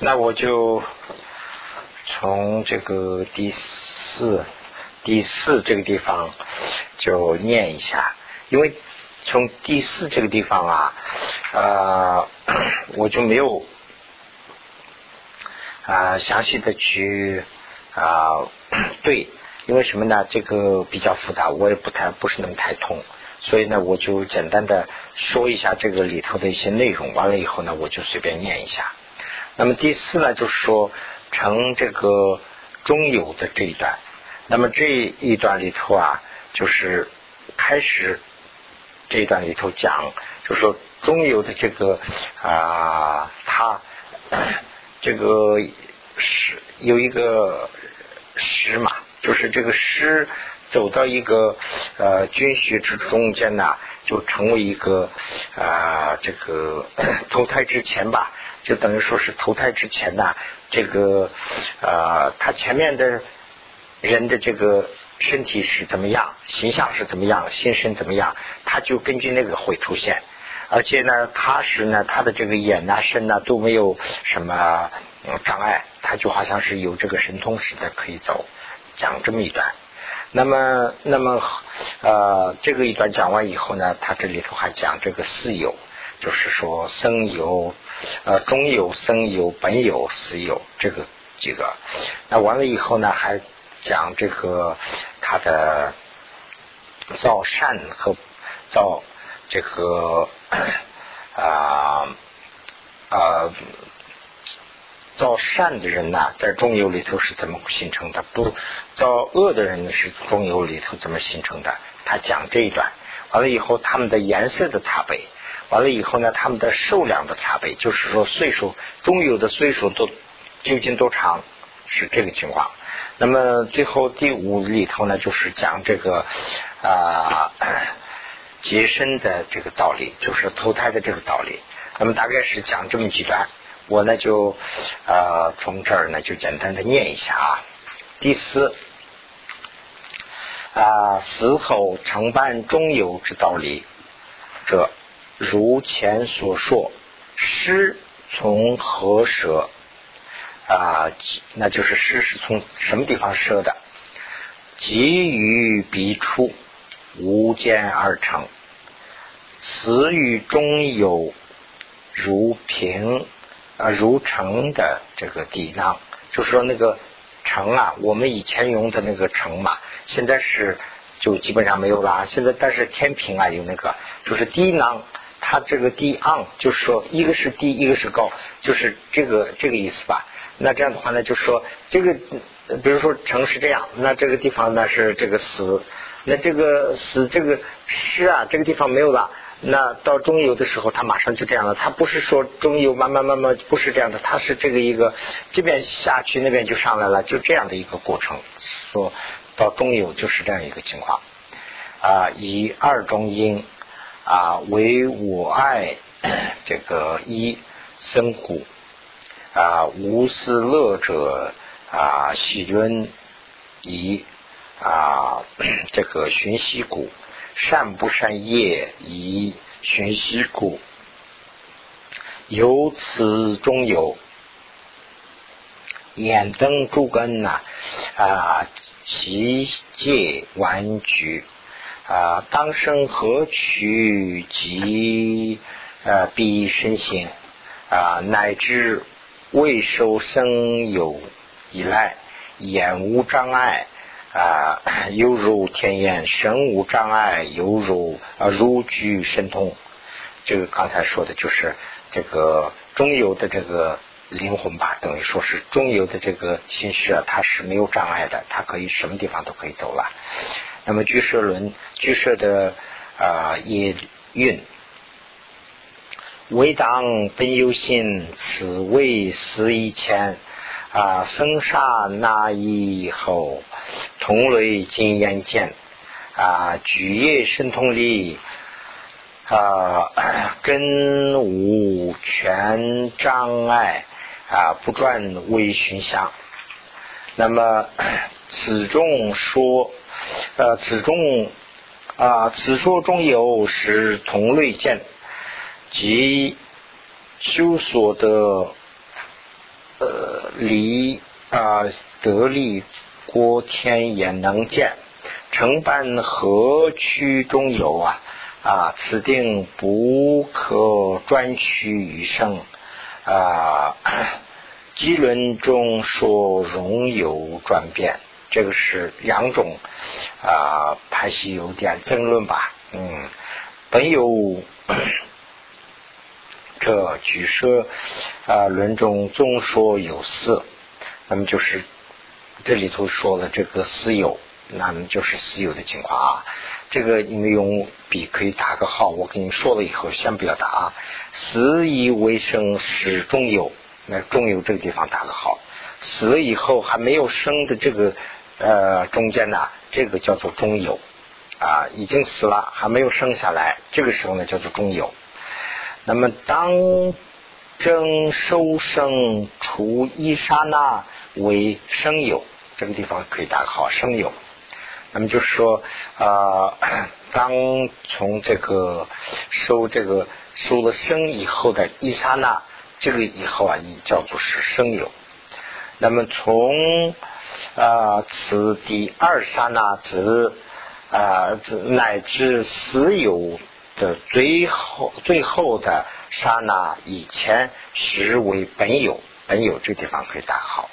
那我就从这个第四第四这个地方就念一下，因为从第四这个地方啊，呃，我就没有啊详细的去啊对，因为什么呢？这个比较复杂，我也不太不是那么太通，所以呢，我就简单的说一下这个里头的一些内容，完了以后呢，我就随便念一下。那么第四呢，就是说成这个中有的这一段。那么这一段里头啊，就是开始这一段里头讲，就是说中有的这个啊，他这个是有一个诗嘛，就是这个诗走到一个呃军序之中间呢，就成为一个啊这个 投胎之前吧。就等于说是投胎之前呢，这个呃，他前面的人的这个身体是怎么样，形象是怎么样，心身怎么样，他就根据那个会出现。而且呢，他是呢，他的这个眼呐、身呐都没有什么障碍，他就好像是有这个神通似的可以走。讲这么一段，那么那么呃，这个一段讲完以后呢，他这里头还讲这个四有。就是说，生有、呃，中有、生有、本有、死有这个几个。那完了以后呢，还讲这个他的造善和造这个啊啊造善的人呢，在中游里头是怎么形成的？不造恶的人呢，是中游里头怎么形成的？他讲这一段，完了以后，他们的颜色的差别。完了以后呢，他们的寿量的差别，就是说岁数，中有的岁数都究竟多长，是这个情况。那么最后第五里头呢，就是讲这个啊结身的这个道理，就是投胎的这个道理。那么大概是讲这么几段，我呢就呃从这儿呢就简单的念一下啊。第四啊死后承办中有之道理这。如前所说，诗从何舍？啊，那就是诗是从什么地方设的？急于笔出，无间而成。词语中有如平啊如城的这个底囊，就是说那个城啊，我们以前用的那个城嘛，现在是就基本上没有了。现在但是天平啊有那个，就是低囊。它这个低昂，就是说一个是低，一个是高，就是这个这个意思吧。那这样的话呢，就说这个，比如说城是这样，那这个地方呢是这个死，那这个死这个尸啊，这个地方没有了。那到中游的时候，它马上就这样了。它不是说中游慢慢慢慢不是这样的，它是这个一个这边下去，那边就上来了，就这样的一个过程。说到中游就是这样一个情况啊，以二中音。啊，为我爱这个一生故啊，无私乐者啊，喜润以啊，这个寻息故，善不善业以寻息故，由此中有眼增诸根呐啊，其界完局。啊，当生何取及呃必身心啊，乃至未受生有以来，眼无障碍啊，犹如天眼；神无障碍，犹如啊如具神通。这个刚才说的就是这个中游的这个灵魂吧，等于说是中游的这个心识啊，它是没有障碍的，它可以什么地方都可以走了。那么居舍轮，居舍的啊业运，为当本有心，此为死以前啊生杀那以后，同类经验见啊举业神通力啊 根无全障碍啊不转微寻相。那么 此中说。呃，此中啊，此说中有是同类见，即修所得呃离啊得力国天也能见，承办何区中有啊啊此定不可专取余生啊。基轮中说容有转变，这个是两种啊，还是有点争论吧？嗯，本有这举舍啊论中总说有四，那么就是这里头说了这个私有，那么就是私有的情况啊。这个你们用笔可以打个号，我跟你说了以后先不要打啊。死以为生始终有。那中有这个地方打个号，死了以后还没有生的这个呃中间呢，这个叫做中有啊，已经死了还没有生下来，这个时候呢叫做中有。那么当正收生除一刹那为生有，这个地方可以打个好生有。那么就是说啊，当从这个收这个收了生以后的一刹那。这个以后啊，也叫做是生有。那么从啊此第二刹那之啊乃至死有的最后最后的刹那以前，实为本有。本有这地方可以打好。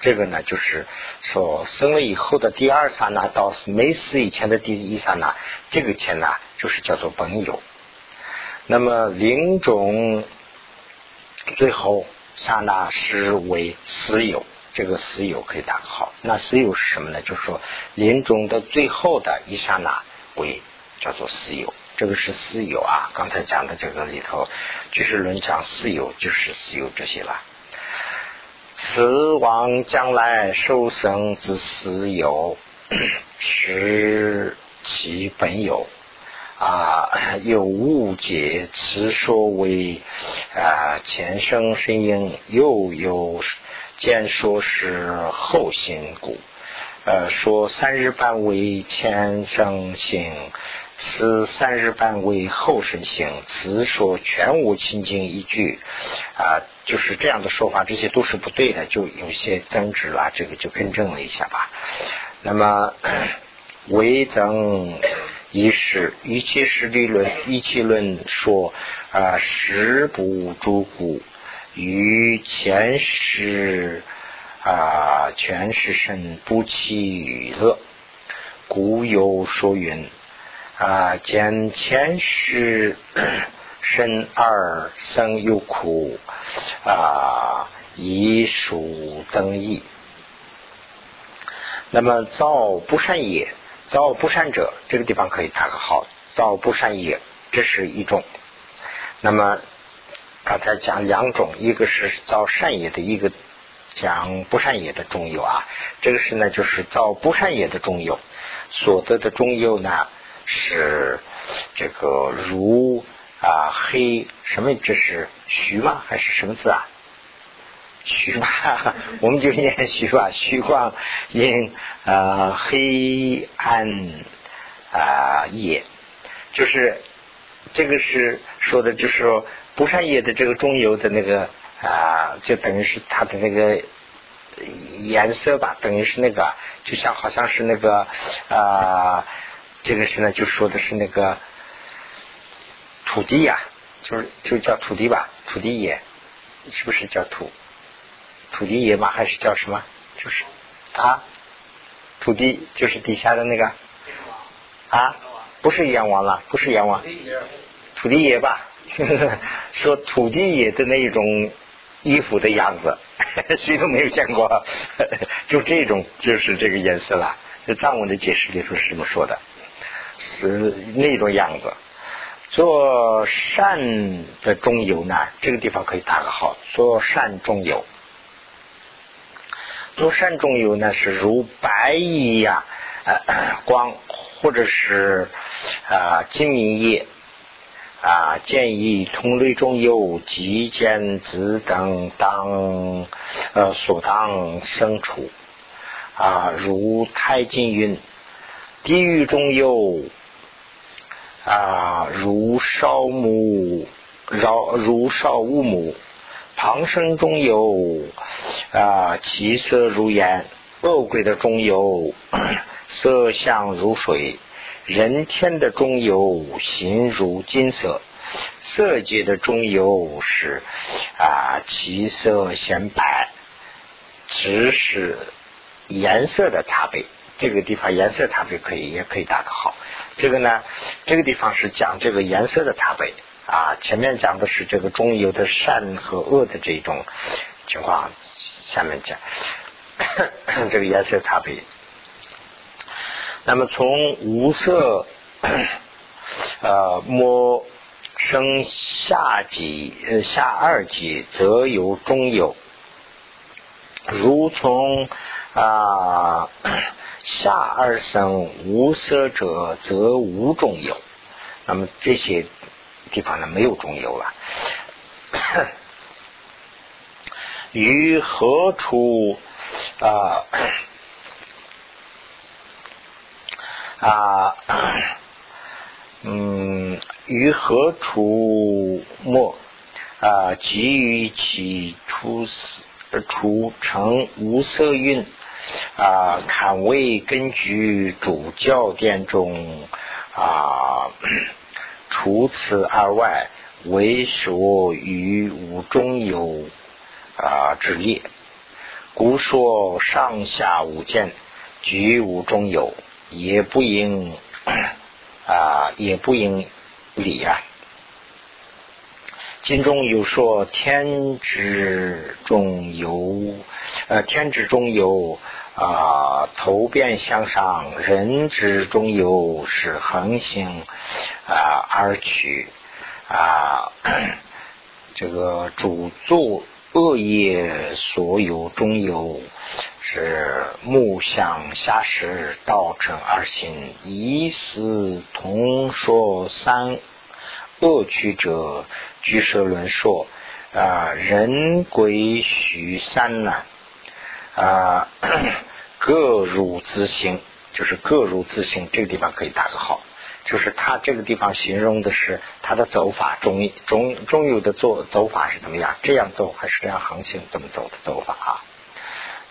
这个呢，就是说生了以后的第二刹那到没死以前的第一刹那，这个前呢，就是叫做本有。那么灵种。最后刹那是为私有，这个私有可以打个号。那私有是什么呢？就是说临终的最后的一刹那为叫做私有，这个是私有啊。刚才讲的这个里头，就是论讲私有，就是私有这些了。此往将来受生之私有，是其本有。啊，有误解，此说为啊前生身因，又有见说是后心故。呃，说三日半为前生性，此三日半为后生性，此说全无清净依据啊，就是这样的说法，这些都是不对的，就有些争执了，这个就更正了一下吧。那么为增。一是一切实理论，一切论说啊，实不诸故，于前世啊，全是身不起乐，古有说云啊，见前世身二生有苦啊，以属增益。那么造不善业。造不善者，这个地方可以打个号。造不善业，这是一种。那么刚才讲两种，一个是造善业的，一个讲不善业的中有啊。这个是呢，就是造不善业的中有所得的中有呢，是这个如啊黑什么？这是徐吗？还是什么字啊？徐吧，我们就念徐吧。徐光因呃黑暗啊夜，就是这个是说的，就是说不善业的这个中游的那个啊，就等于是它的那个颜色吧，等于是那个，就像好像是那个啊，这个是呢，就说的是那个土地呀，就是就叫土地吧，土地爷，是不是叫土？土地爷吗？还是叫什么？就是啊，土地就是底下的那个啊，不是阎王了，不是阎王，土地爷吧？说土地爷的那种衣服的样子，谁都没有见过，就这种就是这个颜色了。这藏文的解释里头是这么说的，是那种样子。做善的中游呢，这个地方可以打个号，做善中游。做善中有呢，是如白衣呀，光或者是啊金明叶啊，建议同类中有极简子等当呃所当生处啊，如太金云，地狱中有啊，如烧木，绕如烧乌木。旁生中有啊，其色如烟；恶鬼的中有色相如水；人天的中有形如金色；色界的中有是啊，其色显白，只是颜色的差别。这个地方颜色差别可以，也可以打个好。这个呢，这个地方是讲这个颜色的差别啊。前面讲的是这个中有的善和恶的这种情况，下面讲 这个颜色差别。那么从无色 呃摸生下级呃下二级，则有中有。如从啊。下二生无色者，则无中有。那么这些地方呢，没有中有了。于何处啊啊嗯？于何处末啊？即于其出出成无色运。啊，看为根据主教殿中啊，除此而外，为说于无中有啊之列，故说上下无间，居无中有，也不应啊，也不应理啊。经中有说天之中有，呃，天之中有啊，头变向上；人之中有是恒星啊而取啊，这个主作恶业所有中有是木相下时道成而行，以此同说三恶趣者。居舍论说啊，人归许三难啊，各如自性，就是各如自性。这个地方可以打个号，就是他这个地方形容的是他的走法，中中中有的走走法是怎么样？这样走还是这样航行？怎么走的走法啊？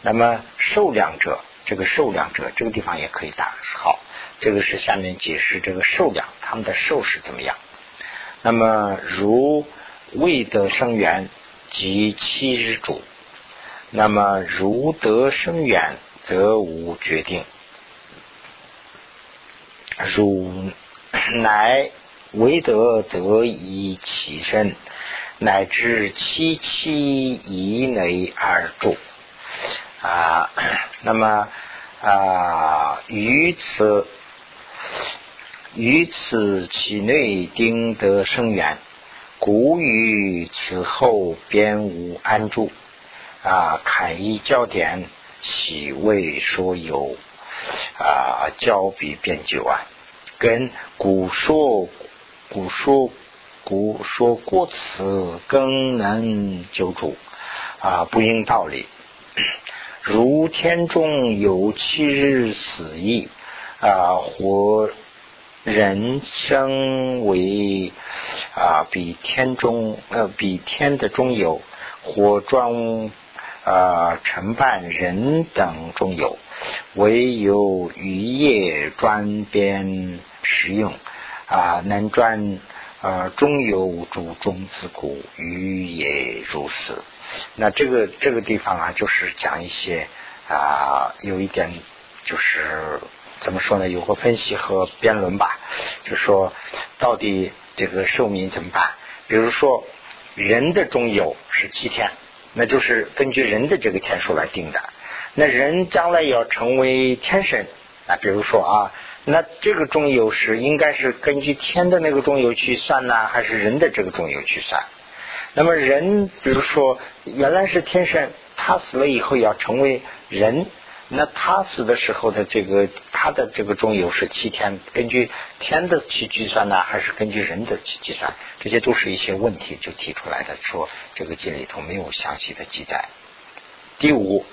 那么受量者，这个受量者，这个地方也可以打个号。这个是下面解释这个受量，他们的受是怎么样？那么，如未得生缘即七日主，那么如得生缘则无决定。如乃未得则以其身，乃至七七以内而住啊。那么啊，于此。于此其内定得生源，故于此后便无安住。啊，看一焦点，喜为说有啊，交比变久啊，跟古说古说古说过此更能救助啊，不应道理。如天中有七日死意啊，或。人生为啊，比天中呃，比天的中有，或装啊，承办人等中有，唯有渔业专边使用啊，能专啊，中有主中自古鱼也如此。那这个这个地方啊，就是讲一些啊，有一点就是。怎么说呢？有个分析和辩论吧，就说到底这个寿命怎么办？比如说人的中有是七天，那就是根据人的这个天数来定的。那人将来要成为天神啊，比如说啊，那这个中游是应该是根据天的那个中游去算呢，还是人的这个中游去算？那么人，比如说原来是天神，他死了以后要成为人。那他死的时候的这个他的这个中有是七天，根据天的去计算呢，还是根据人的去计算？这些都是一些问题就提出来的，说这个经里头没有详细的记载。第五，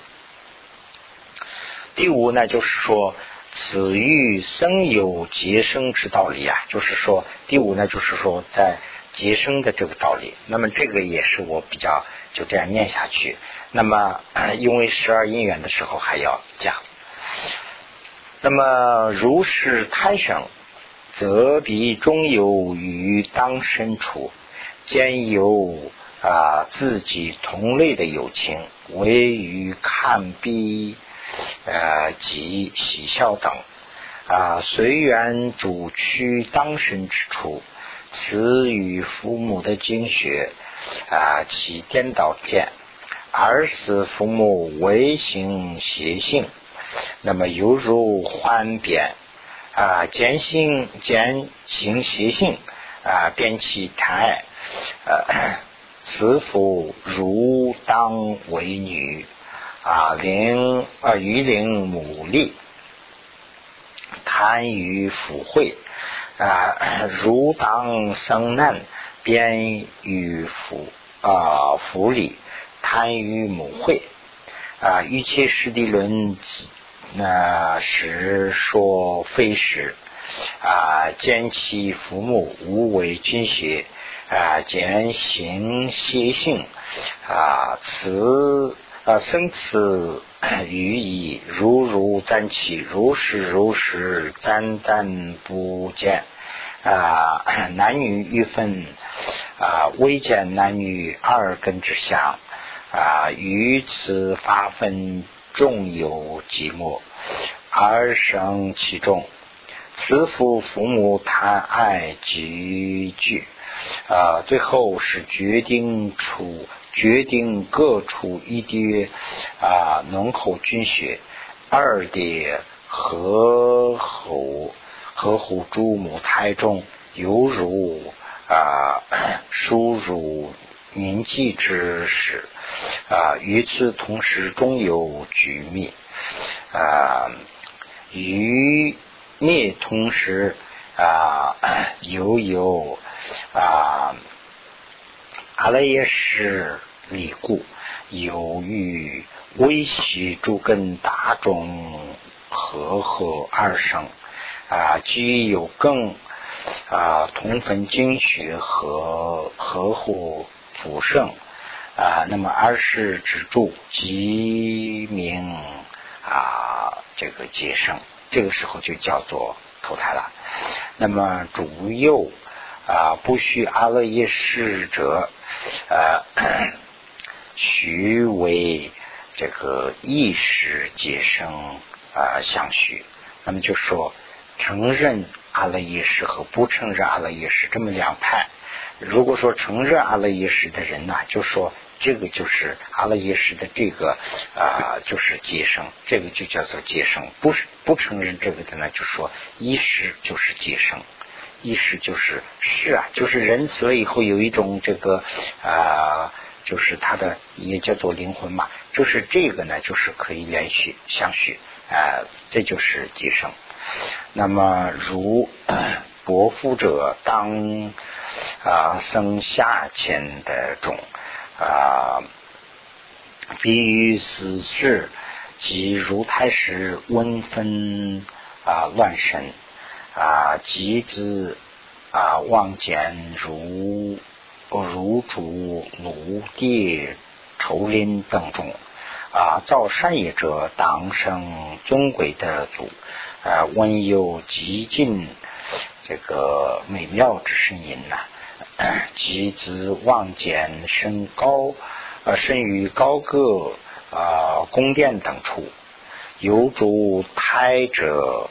第五呢，就是说此欲生有结生之道理啊，就是说第五呢，就是说在结生的这个道理。那么这个也是我比较就这样念下去。那么 因为十二因缘的时候还要讲。那么如是贪生，则彼中有与当身处，兼有啊自己同类的友情，唯于看彼呃及喜笑等啊随缘主区当身之处，此与父母的经学啊其颠倒见，而使父母为行邪性。那么犹如幻变啊，见性见行邪性啊，变其态，呃，此父如当为女啊，灵啊于灵母力，贪于腐会啊，如当生难，便于福啊福利，贪于母会啊，欲切师地论。那实说非实啊，见其父母无为君学啊，见行邪性啊，此啊生此语矣，如如瞻起，如是如是暂暂不见啊，男女欲分啊，未见男女二根之相啊，于此发分。众有寂寞，而生其中。慈父父母贪爱集聚，啊，最后是决定出决定各处一滴啊浓厚菌血，二滴合喉合乎诸母胎中，犹如啊 输入 凝气之时。啊，与此同时，终有局灭啊，与灭同时啊，又有啊，阿赖耶识离故，由于微细诸根大众合合而生啊，具有更啊同分精血和合乎福盛。啊，那么二世之助即名啊，这个结生，这个时候就叫做投胎了。那么主幼啊，不须阿勒耶识者，呃，须为这个意识结生啊相续。那么就说承认阿勒耶识和不承认阿勒耶识这么两派。如果说承认阿勒耶识的人呢，就说。这个就是阿赖耶识的这个啊，就是接生，这个就叫做接生。不是不承认这个的呢，就说意识就是接生，意识就是是啊，就是人死了以后有一种这个啊，就是他的也叫做灵魂嘛，就是这个呢，就是可以连续相续啊，这就是寄生。那么如伯父者当啊生下前的种。啊，比喻死事即如胎时温分啊乱神啊，即之啊望见如如主奴地仇林等种啊，造善业者当生尊贵的主啊，温有极尽这个美妙之声音呐。及子望见身高，呃，身于高阁啊宫殿等处，有主胎者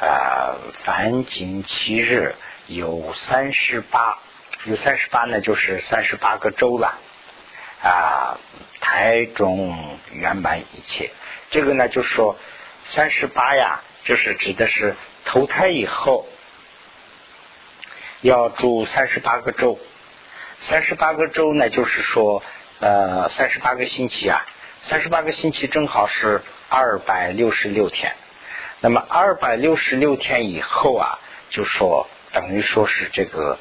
啊，凡经七日有三十八，有三十八呢，就是三十八个周了啊。胎中圆满一切，这个呢，就是说三十八呀，就是指的是投胎以后。要住三十八个周，三十八个周呢，就是说，呃，三十八个星期啊，三十八个星期正好是二百六十六天。那么二百六十六天以后啊，就说等于说是这个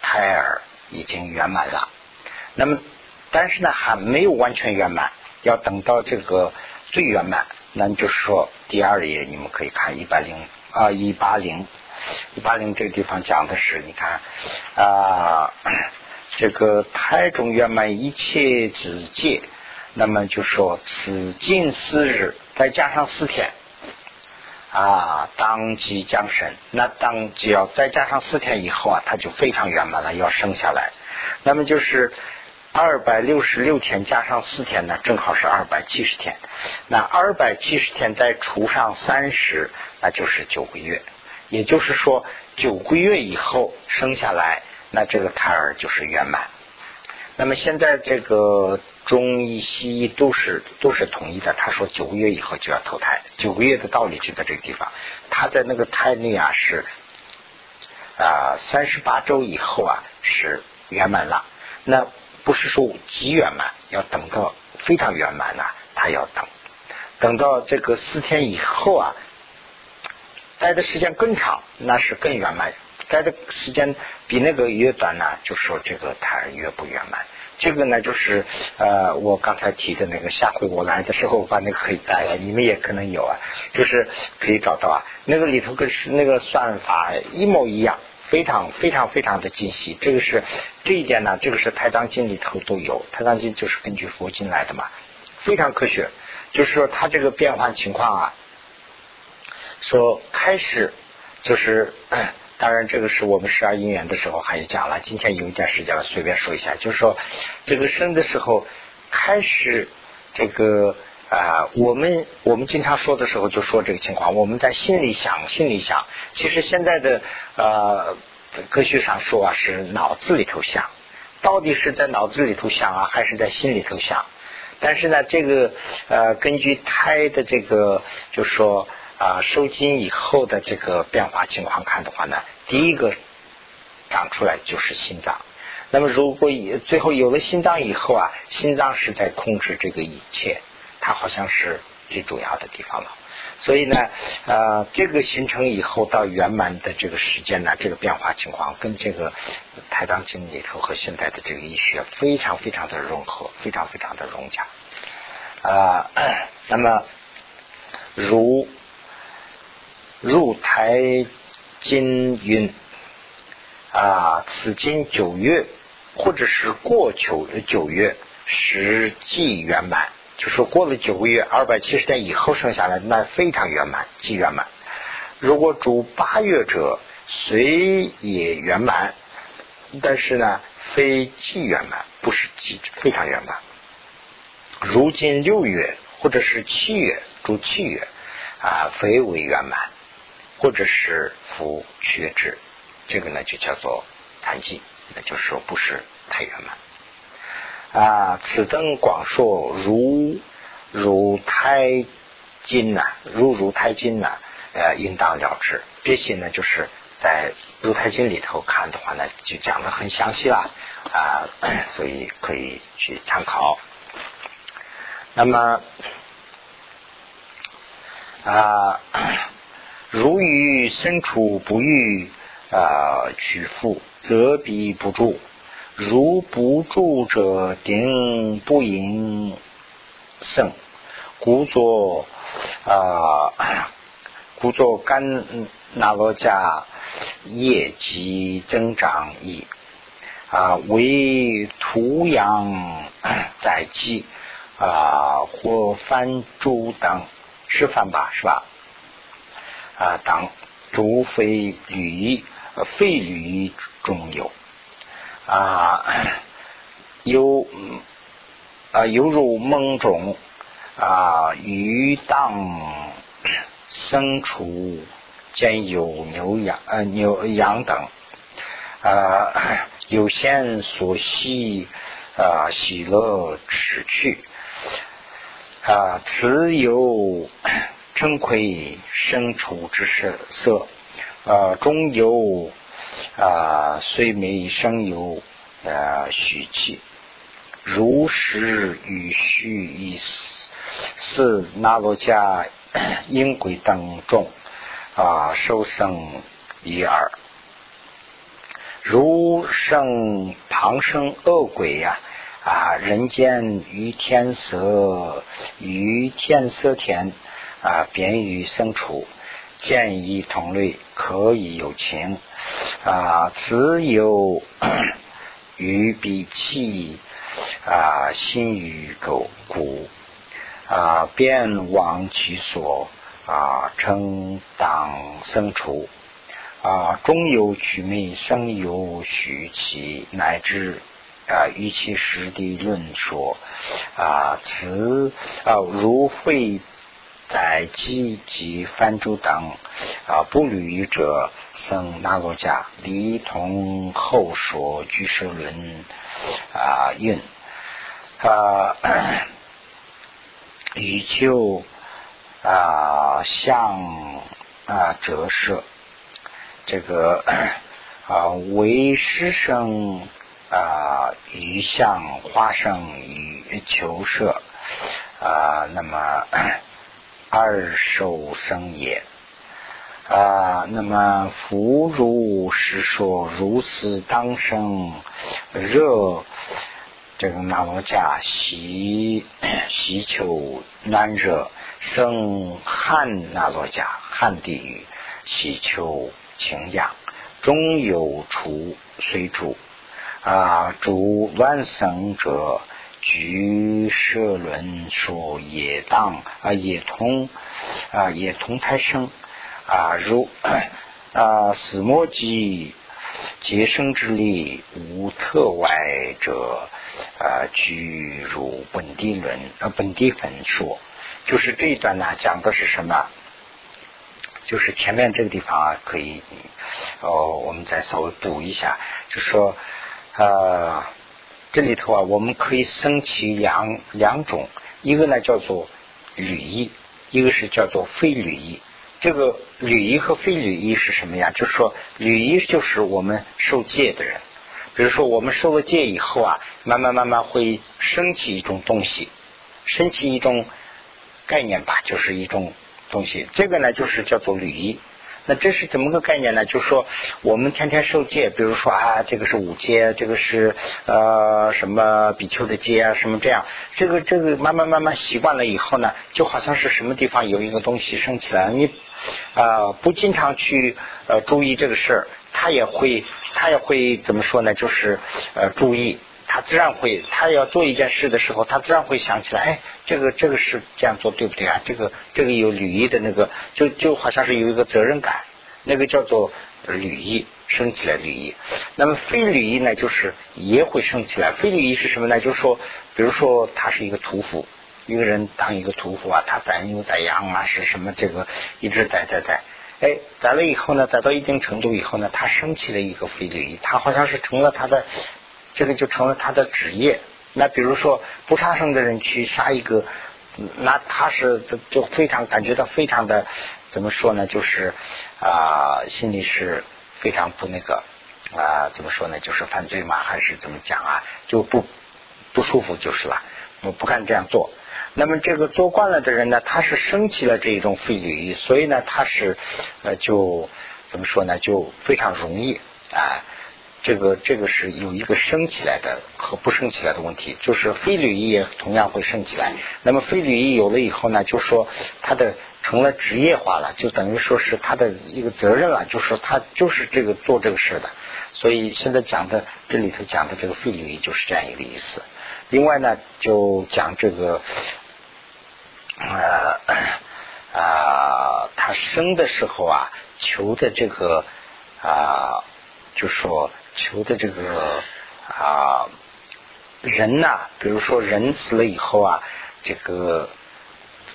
胎儿已经圆满了。那么，但是呢，还没有完全圆满，要等到这个最圆满，那就是说第二页你们可以看一百零啊一八零。一八零这个地方讲的是，你看啊，这个胎中圆满一切子界，那么就说此近四日，再加上四天。啊，当即降生，那当只要再加上四天以后啊，他就非常圆满了，要生下来。那么就是二百六十六天加上四天呢，正好是二百七十天。那二百七十天再除上三十，那就是九个月。也就是说，九个月以后生下来，那这个胎儿就是圆满。那么现在这个。中医、西医都是都是统一的。他说九个月以后就要投胎，九个月的道理就在这个地方。他在那个胎内啊是啊三十八周以后啊是圆满了。那不是说极圆满，要等到非常圆满呢，他要等，等到这个四天以后啊，待的时间更长，那是更圆满。待的时间比那个越短呢，就说这个胎越不圆满。这个呢，就是呃，我刚才提的那个，下回我来的时候我把那个可以带来，你们也可能有啊，就是可以找到啊，那个里头跟那个算法一模一样，非常非常非常的精细。这个是这一点呢，这个是《太藏经》里头都有，《太藏经》就是根据佛经来的嘛，非常科学。就是说它这个变换情况啊，说开始就是。当然，这个是我们十二因缘的时候还有讲了。今天有一点时间了，随便说一下，就是说，这个生的时候开始，这个啊，我们我们经常说的时候就说这个情况，我们在心里想，心里想。其实现在的呃科学上说啊，是脑子里头想，到底是在脑子里头想啊，还是在心里头想？但是呢，这个呃，根据胎的这个，就是说。啊，受精以后的这个变化情况看的话呢，第一个长出来就是心脏。那么如果以最后有了心脏以后啊，心脏是在控制这个一切，好像是最主要的地方了。所以呢，呃，这个形成以后到圆满的这个时间呢，这个变化情况跟这个太藏经里头和现代的这个医学非常非常的融合，非常非常的融洽。啊，那么如。入台金运啊，此经九月，或者是过九九月，实际圆满，就是过了九个月，二百七十天以后生下来，那非常圆满，即圆满。如果主八月者，虽也圆满，但是呢，非即圆满，不是即非常圆满。如今六月或者是七月，主七月啊，非为圆满。或者是福缺之，这个呢就叫做残疾，那就是说不是太圆满啊。此灯广说如如胎金呐，如如胎金呐，呃，应当了之。这些呢，就是在如胎经里头看的话呢，就讲的很详细了啊，所以可以去参考。那么啊。如于身处不欲啊取复，则必不住；如不住者，定不应胜。故作啊，故作干那罗迦业绩增长矣。啊，为土养载积啊，或翻猪等，是翻吧？是吧？啊，当诸非履，非履中有 啊，有啊，犹如梦中啊，鱼荡牲畜，见有牛羊呃牛羊等啊，有限所系啊，喜乐持去啊，此有。称窥生畜之色色，呃，中有啊，虽没生有呃虚气，如实与虚以四那罗迦因鬼等众啊，受生一耳，如生旁生恶鬼呀啊，人间于天色于天色天。啊，便于生处，见一同类，可以有情啊。此有于彼气啊心于狗骨啊便往其所啊称党生处啊终有取名生有许其乃至啊于其实地论说啊此啊如会。在积极翻诸等啊不履者生那罗迦离同后说居舍论啊运啊 以就啊向啊折射这个 啊为师生啊于向花生与求舍啊那么。二受生也啊，那么福如是说，如此当生热这个那罗迦喜喜求难热生旱那罗迦旱地狱喜求清凉终有除随主啊主乱生者。居舍论说也当啊也同啊也同胎生啊如 啊死莫及结生之力无特外者啊居如本地论啊本地分说，就是这一段呢讲的是什么？就是前面这个地方啊可以哦我们再稍微补一下，就说啊。这里头啊，我们可以升起两两种，一个呢叫做履衣，一个是叫做非履衣。这个履衣和非履衣是什么呀？就是说，履衣就是我们受戒的人，比如说我们受了戒以后啊，慢慢慢慢会升起一种东西，升起一种概念吧，就是一种东西。这个呢，就是叫做履衣。那这是怎么个概念呢？就是说，我们天天受戒，比如说啊，这个是五戒，这个是呃什么比丘的戒啊，什么这样，这个这个慢慢慢慢习惯了以后呢，就好像是什么地方有一个东西升起来，你啊不经常去呃注意这个事儿，他也会他也会怎么说呢？就是呃注意。他自然会，他要做一件事的时候，他自然会想起来，哎，这个这个是这样做对不对啊？这个这个有履仪的那个，就就好像是有一个责任感，那个叫做履仪升起来履仪。那么非履仪呢，就是也会升起来。非履仪是什么呢？就是说，比如说他是一个屠夫，一个人当一个屠夫啊，他宰牛宰羊啊，是什么这个一直宰宰宰，哎，宰了以后呢，宰到一定程度以后呢，他升起了一个非履仪，他好像是成了他的。这个就成了他的职业。那比如说不杀生的人去杀一个，那他是就非常感觉到非常的怎么说呢？就是啊，心里是非常不那个啊，怎么说呢？就是犯罪嘛，还是怎么讲啊？就不不舒服就是了。我不敢这样做。那么这个做惯了的人呢，他是升起了这一种非礼仪，所以呢，他是呃，就怎么说呢？就非常容易啊。这个这个是有一个升起来的和不升起来的问题，就是非履仪也同样会升起来。那么非履仪有了以后呢，就说他的成了职业化了，就等于说是他的一个责任了，就说他就是这个做这个事的。所以现在讲的这里头讲的这个非履仪就是这样一个意思。另外呢，就讲这个呃啊，他生的时候啊，求的这个啊，就说。求的这个啊人呐，比如说人死了以后啊，这个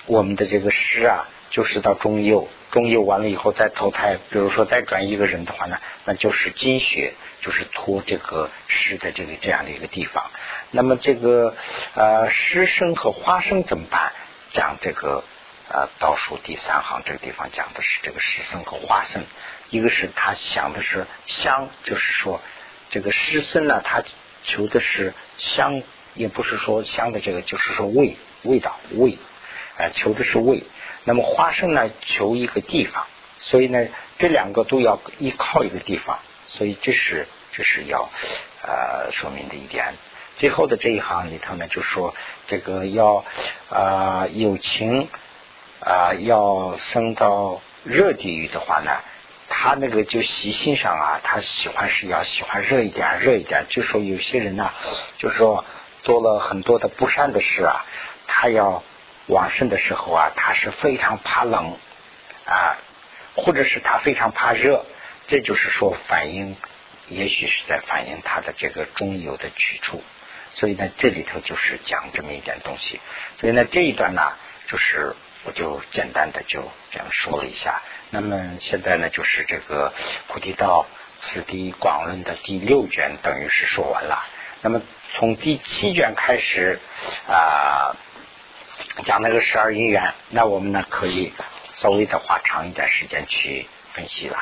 我们的这个尸啊，就是到中右，中右完了以后再投胎，比如说再转一个人的话呢，那就是精血，就是托这个尸的这个这样的一个地方。那么这个呃尸生和花生怎么办？讲这个呃倒数第三行这个地方讲的是这个尸生和花生。一个是他想的是香，就是说这个师僧呢，他求的是香，也不是说香的这个，就是说味味道味，啊，求的是味。那么花生呢，求一个地方，所以呢，这两个都要依靠一个地方，所以这是这是要呃说明的一点。最后的这一行里头呢，就说这个要啊有情啊要升到热地狱的话呢。他那个就习性上啊，他喜欢是要喜欢热一点，热一点。就说有些人呢，就是说做了很多的不善的事啊，他要往生的时候啊，他是非常怕冷啊，或者是他非常怕热，这就是说反映，也许是在反映他的这个中有的去处。所以呢，这里头就是讲这么一点东西。所以呢，这一段呢，就是我就简单的就这样说了一下。那么现在呢，就是这个菩提道此地广论的第六卷，等于是说完了。那么从第七卷开始啊，讲那个十二因缘，那我们呢可以稍微的花长一点时间去分析了。